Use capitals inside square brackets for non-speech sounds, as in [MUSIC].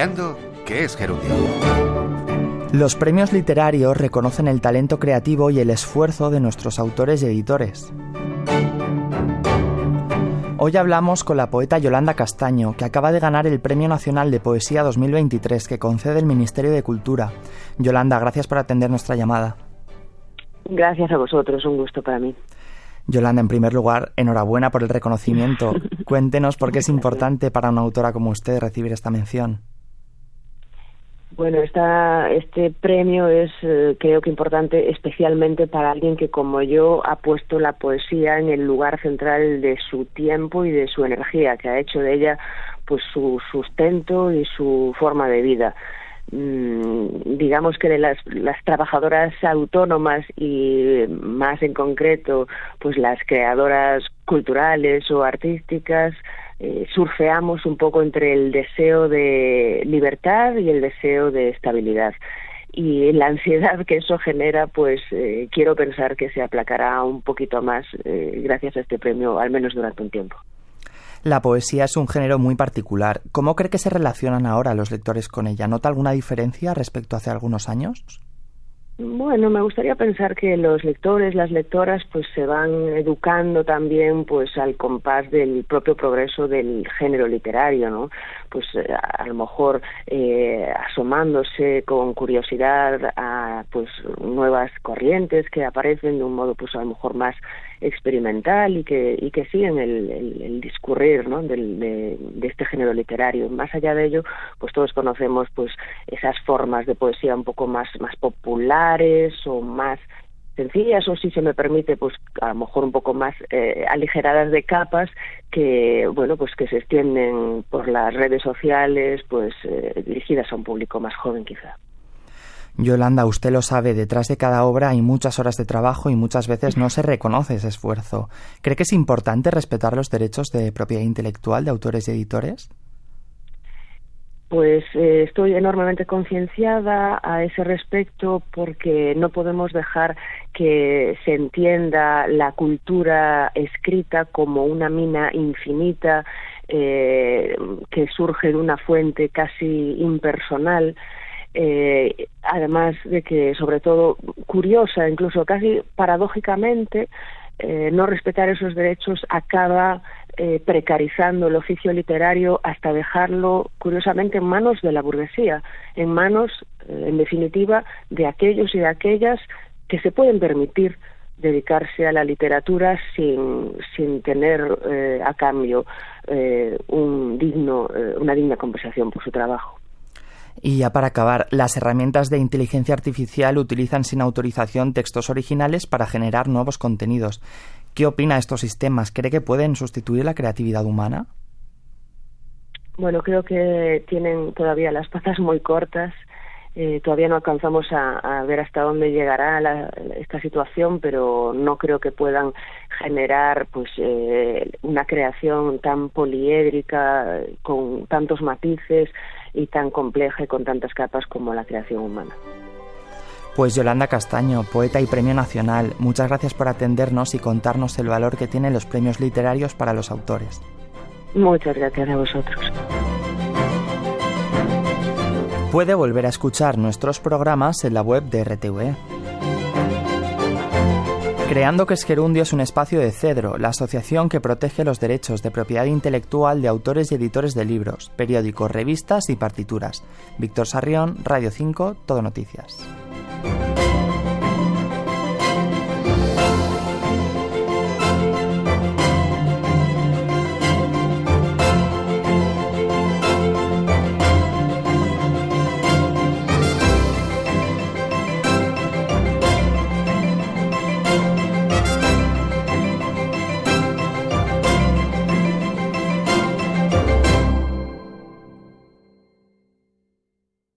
Creando qué es gerundio. Los premios literarios reconocen el talento creativo y el esfuerzo de nuestros autores y editores. Hoy hablamos con la poeta Yolanda Castaño, que acaba de ganar el Premio Nacional de Poesía 2023 que concede el Ministerio de Cultura. Yolanda, gracias por atender nuestra llamada. Gracias a vosotros, un gusto para mí. Yolanda, en primer lugar, enhorabuena por el reconocimiento. [LAUGHS] Cuéntenos por qué es importante para una autora como usted recibir esta mención. Bueno, esta, este premio es, eh, creo que importante, especialmente para alguien que, como yo, ha puesto la poesía en el lugar central de su tiempo y de su energía, que ha hecho de ella, pues, su sustento y su forma de vida. Mm, digamos que de las, las trabajadoras autónomas y más en concreto pues las creadoras culturales o artísticas eh, surfeamos un poco entre el deseo de libertad y el deseo de estabilidad y la ansiedad que eso genera, pues eh, quiero pensar que se aplacará un poquito más eh, gracias a este premio, al menos durante un tiempo. La poesía es un género muy particular. ¿Cómo cree que se relacionan ahora los lectores con ella? ¿Nota alguna diferencia respecto a hace algunos años? Bueno, me gustaría pensar que los lectores, las lectoras, pues se van educando también, pues al compás del propio progreso del género literario, ¿no? Pues eh, a, lo mejor eh, asomándose con curiosidad a pues nuevas corrientes que aparecen de un modo, pues a lo mejor más experimental y que y que siguen el, el, discurrir, ¿no? Del, de, este género literario. Más allá de ello, pues todos conocemos, pues esas formas de poesía un poco más más popular o más sencillas o si se me permite pues a lo mejor un poco más eh, aligeradas de capas que bueno pues que se extienden por las redes sociales pues eh, dirigidas a un público más joven quizá Yolanda, usted lo sabe, detrás de cada obra hay muchas horas de trabajo y muchas veces no se reconoce ese esfuerzo. ¿Cree que es importante respetar los derechos de propiedad intelectual de autores y editores? Pues eh, estoy enormemente concienciada a ese respecto porque no podemos dejar que se entienda la cultura escrita como una mina infinita eh, que surge de una fuente casi impersonal. Eh, además de que, sobre todo, curiosa, incluso casi paradójicamente, no respetar esos derechos acaba eh, precarizando el oficio literario hasta dejarlo, curiosamente, en manos de la burguesía, en manos, eh, en definitiva, de aquellos y de aquellas que se pueden permitir dedicarse a la literatura sin, sin tener eh, a cambio un digno, una digna compensación por su trabajo. Y ya para acabar, las herramientas de inteligencia artificial utilizan sin autorización textos originales para generar nuevos contenidos. ¿Qué opina estos sistemas? ¿Cree que pueden sustituir la creatividad humana? Bueno, creo que tienen todavía las patas muy cortas. Eh, todavía no alcanzamos a, ver hasta dónde llegará esta situación, pero no creo que puedan generar pues eh, una creación tan poliédrica, con tantos matices y tan compleja y con tantas capas como la creación humana. Pues Yolanda Castaño, poeta y premio nacional, muchas gracias por atendernos y contarnos el valor que tienen los premios literarios para los autores. Muchas gracias a vosotros. Puede volver a escuchar nuestros programas en la web de RTV. Creando que es Gerundio es un espacio de Cedro, la asociación que protege los derechos de propiedad intelectual de autores y editores de libros, periódicos, revistas y partituras. Víctor Sarrión, Radio 5, Todo Noticias.